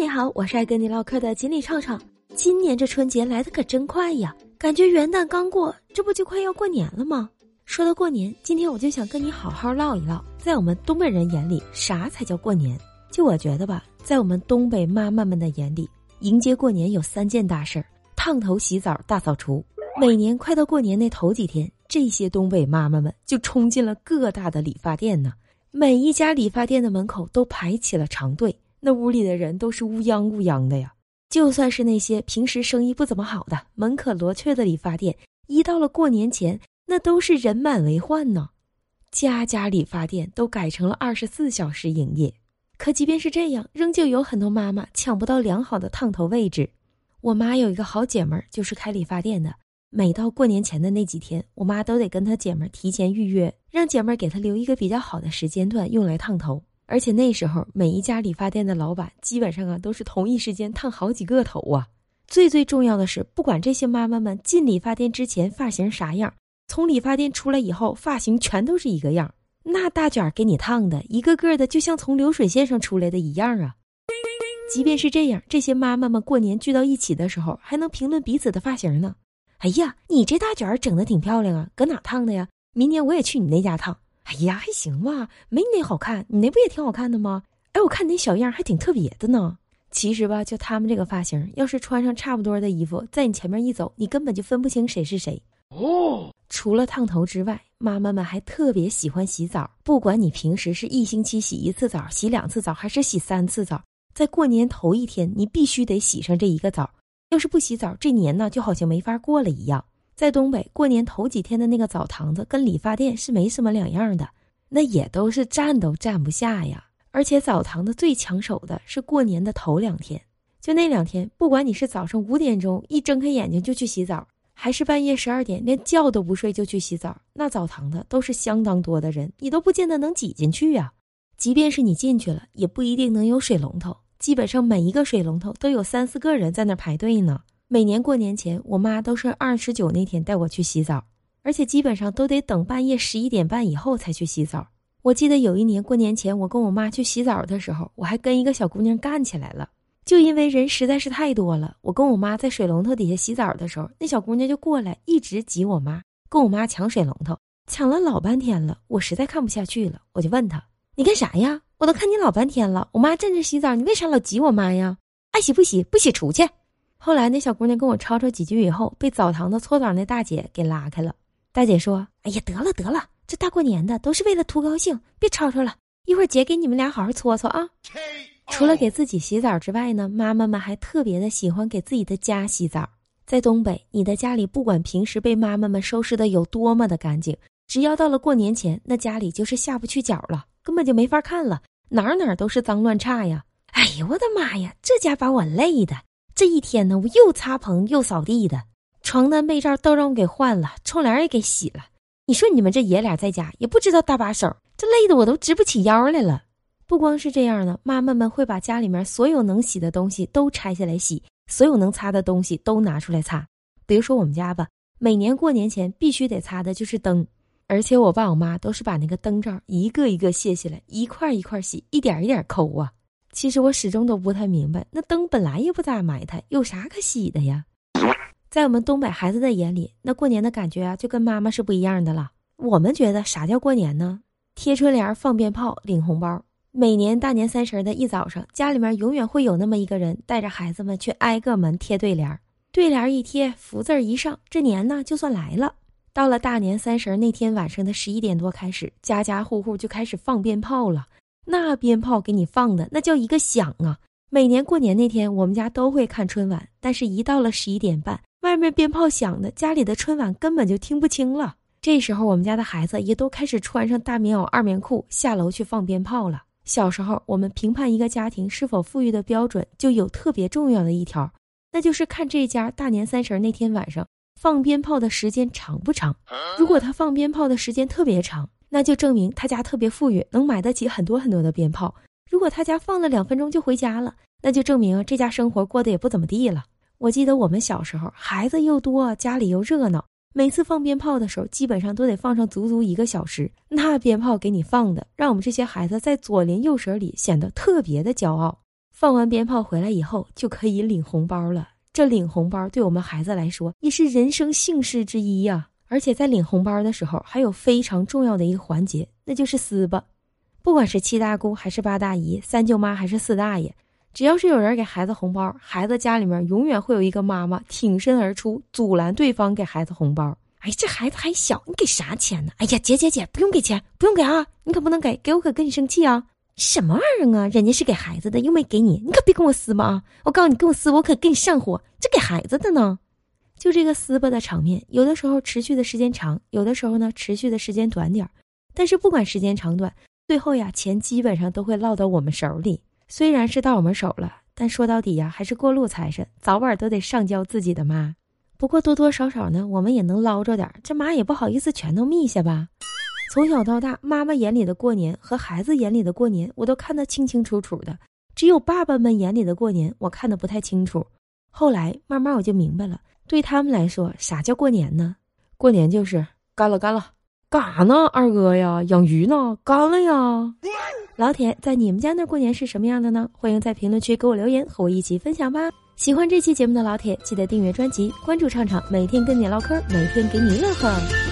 你好，我是爱跟你唠嗑的锦鲤畅畅。今年这春节来的可真快呀，感觉元旦刚过，这不就快要过年了吗？说到过年，今天我就想跟你好好唠一唠，在我们东北人眼里，啥才叫过年？就我觉得吧，在我们东北妈妈们的眼里，迎接过年有三件大事儿：烫头、洗澡、大扫除。每年快到过年那头几天，这些东北妈妈们就冲进了各大的理发店呢。每一家理发店的门口都排起了长队，那屋里的人都是乌泱乌泱的呀。就算是那些平时生意不怎么好的、门可罗雀的理发店，一到了过年前，那都是人满为患呢。家家理发店都改成了二十四小时营业，可即便是这样，仍旧有很多妈妈抢不到良好的烫头位置。我妈有一个好姐们儿，就是开理发店的。每到过年前的那几天，我妈都得跟她姐们儿提前预约，让姐们儿给她留一个比较好的时间段用来烫头。而且那时候，每一家理发店的老板基本上啊都是同一时间烫好几个头啊。最最重要的是，不管这些妈妈们进理发店之前发型啥样，从理发店出来以后发型全都是一个样。那大卷给你烫的，一个个的就像从流水线上出来的一样啊。即便是这样，这些妈妈们过年聚到一起的时候，还能评论彼此的发型呢。哎呀，你这大卷整的挺漂亮啊，搁哪烫的呀？明年我也去你那家烫。哎呀，还行吧，没你那好看，你那不也挺好看的吗？哎，我看你那小样还挺特别的呢。其实吧，就他们这个发型，要是穿上差不多的衣服，在你前面一走，你根本就分不清谁是谁。哦，除了烫头之外，妈妈们还特别喜欢洗澡。不管你平时是一星期洗一次澡、洗两次澡，还是洗三次澡，在过年头一天，你必须得洗上这一个澡。要是不洗澡，这年呢就好像没法过了一样。在东北过年头几天的那个澡堂子，跟理发店是没什么两样的，那也都是站都站不下呀。而且澡堂子最抢手的是过年的头两天，就那两天，不管你是早上五点钟一睁开眼睛就去洗澡，还是半夜十二点连觉都不睡就去洗澡，那澡堂子都是相当多的人，你都不见得能挤进去呀。即便是你进去了，也不一定能有水龙头。基本上每一个水龙头都有三四个人在那排队呢。每年过年前，我妈都是二十九那天带我去洗澡，而且基本上都得等半夜十一点半以后才去洗澡。我记得有一年过年前，我跟我妈去洗澡的时候，我还跟一个小姑娘干起来了，就因为人实在是太多了。我跟我妈在水龙头底下洗澡的时候，那小姑娘就过来一直挤我妈，跟我妈抢水龙头，抢了老半天了。我实在看不下去了，我就问她：“你干啥呀？”我都看你老半天了，我妈站着洗澡，你为啥老挤我妈呀？爱洗不洗，不洗出去。后来那小姑娘跟我吵吵几句以后，被澡堂子搓澡那大姐给拉开了。大姐说：“哎呀，得了得了，这大过年的都是为了图高兴，别吵吵了。一会儿姐给你们俩好好搓搓啊。”除了给自己洗澡之外呢，妈妈们还特别的喜欢给自己的家洗澡。在东北，你的家里不管平时被妈妈们收拾的有多么的干净，只要到了过年前，那家里就是下不去脚了，根本就没法看了。哪哪都是脏乱差呀！哎呦我的妈呀，这家把我累的！这一天呢，我又擦棚又扫地的，床单被罩都让我给换了，窗帘也给洗了。你说你们这爷俩在家也不知道搭把手，这累的我都直不起腰来了。不光是这样呢，妈妈们会把家里面所有能洗的东西都拆下来洗，所有能擦的东西都拿出来擦。比如说我们家吧，每年过年前必须得擦的就是灯。而且我爸我妈都是把那个灯罩一个一个卸下来，一块一块洗，一点一点抠啊。其实我始终都不太明白，那灯本来也不咋埋汰，有啥可洗的呀？在我们东北孩子的眼里，那过年的感觉啊，就跟妈妈是不一样的了。我们觉得啥叫过年呢？贴春联、放鞭炮、领红包。每年大年三十的一早上，家里面永远会有那么一个人带着孩子们去挨个门贴对联，对联一贴，福字一上，这年呢就算来了。到了大年三十那天晚上的十一点多开始，家家户户就开始放鞭炮了。那鞭炮给你放的那叫一个响啊！每年过年那天，我们家都会看春晚，但是一到了十一点半，外面鞭炮响的，家里的春晚根本就听不清了。这时候，我们家的孩子也都开始穿上大棉袄、二棉裤下楼去放鞭炮了。小时候，我们评判一个家庭是否富裕的标准，就有特别重要的一条，那就是看这家大年三十那天晚上。放鞭炮的时间长不长？如果他放鞭炮的时间特别长，那就证明他家特别富裕，能买得起很多很多的鞭炮。如果他家放了两分钟就回家了，那就证明这家生活过得也不怎么地了。我记得我们小时候，孩子又多，家里又热闹，每次放鞭炮的时候，基本上都得放上足足一个小时。那鞭炮给你放的，让我们这些孩子在左邻右舍里显得特别的骄傲。放完鞭炮回来以后就可以领红包了。这领红包对我们孩子来说也是人生幸事之一呀。而且在领红包的时候，还有非常重要的一个环节，那就是撕吧。不管是七大姑还是八大姨、三舅妈还是四大爷，只要是有人给孩子红包，孩子家里面永远会有一个妈妈挺身而出，阻拦对方给孩子红包。哎，这孩子还小，你给啥钱呢？哎呀，姐姐姐，不用给钱，不用给啊！你可不能给，给我可跟你生气啊！什么玩意儿啊？人家是给孩子的，又没给你，你可别跟我撕吧啊！我告诉你，跟我撕，我可跟你上火。这给孩子的呢？就这个撕巴的场面，有的时候持续的时间长，有的时候呢持续的时间短点儿。但是不管时间长短，最后呀，钱基本上都会落到我们手里。虽然是到我们手了，但说到底呀，还是过路财神，早晚都得上交自己的妈。不过多多少少呢，我们也能捞着点这妈也不好意思全都密下吧。从小到大，妈妈眼里的过年和孩子眼里的过年，我都看得清清楚楚的。只有爸爸们眼里的过年，我看得不太清楚。后来慢慢我就明白了，对他们来说，啥叫过年呢？过年就是干了干了，干啥呢？二哥呀，养鱼呢？干了呀。老铁，在你们家那过年是什么样的呢？欢迎在评论区给我留言，和我一起分享吧。喜欢这期节目的老铁，记得订阅专辑，关注畅畅，每天跟你唠嗑，每天给你乐呵。